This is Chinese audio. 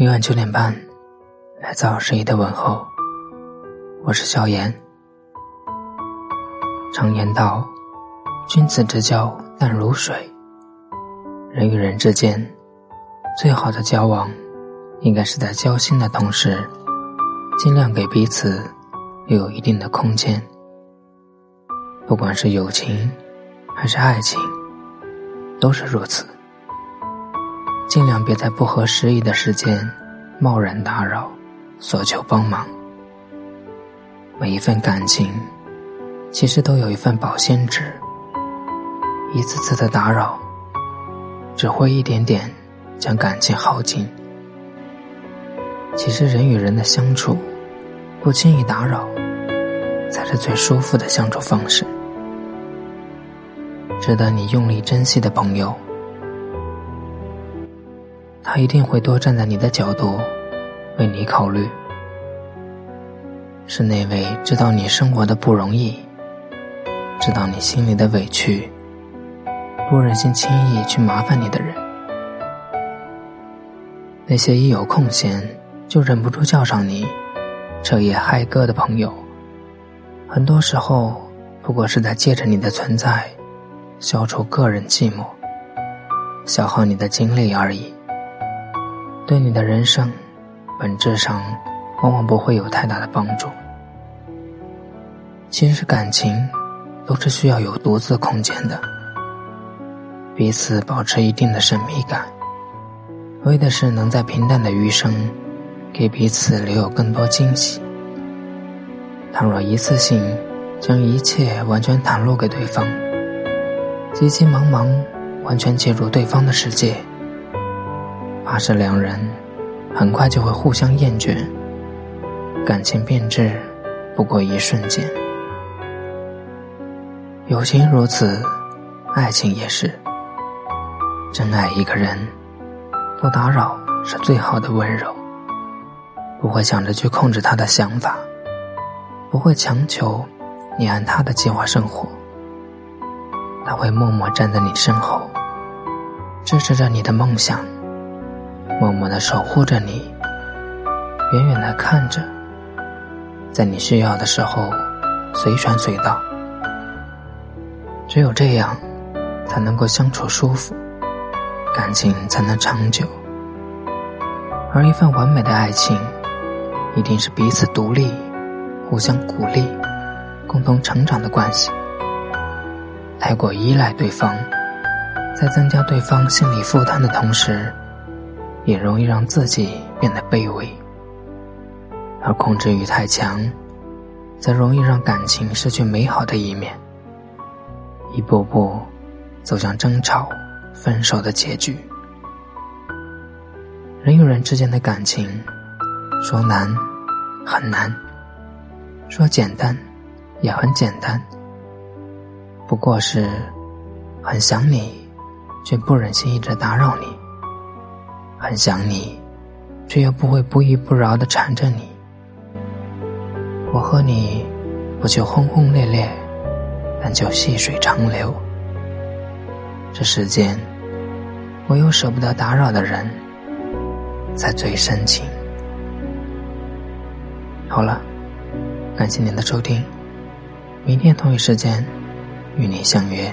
每晚九点半，来自二十一的问候。我是萧炎。常言道，君子之交淡如水。人与人之间，最好的交往，应该是在交心的同时，尽量给彼此留有一定的空间。不管是友情，还是爱情，都是如此。尽量别在不合时宜的时间贸然打扰，索求帮忙。每一份感情，其实都有一份保鲜纸。一次次的打扰，只会一点点将感情耗尽。其实人与人的相处，不轻易打扰，才是最舒服的相处方式。值得你用力珍惜的朋友。他一定会多站在你的角度，为你考虑。是那位知道你生活的不容易，知道你心里的委屈，不忍心轻易去麻烦你的人。那些一有空闲就忍不住叫上你，彻夜嗨歌的朋友，很多时候不过是在借着你的存在，消除个人寂寞，消耗你的精力而已。对你的人生，本质上往往不会有太大的帮助。其实感情都是需要有独自空间的，彼此保持一定的神秘感，为的是能在平淡的余生，给彼此留有更多惊喜。倘若一次性将一切完全袒露给对方，急急忙忙完全介入对方的世界。怕是两人很快就会互相厌倦，感情变质不过一瞬间。友情如此，爱情也是。真爱一个人，不打扰是最好的温柔。不会想着去控制他的想法，不会强求你按他的计划生活。他会默默站在你身后，支持着你的梦想。默默的守护着你，远远的看着，在你需要的时候随传随到。只有这样，才能够相处舒服，感情才能长久。而一份完美的爱情，一定是彼此独立、互相鼓励、共同成长的关系。太过依赖对方，在增加对方心理负担的同时。也容易让自己变得卑微，而控制欲太强，则容易让感情失去美好的一面，一步步走向争吵、分手的结局。人与人之间的感情，说难很难，说简单也很简单，不过是很想你，却不忍心一直打扰你。很想你，却又不会不依不饶的缠着你。我和你不求轰轰烈烈，但求细水长流。这世间，唯有舍不得打扰的人，才最深情。好了，感谢您的收听，明天同一时间与您相约。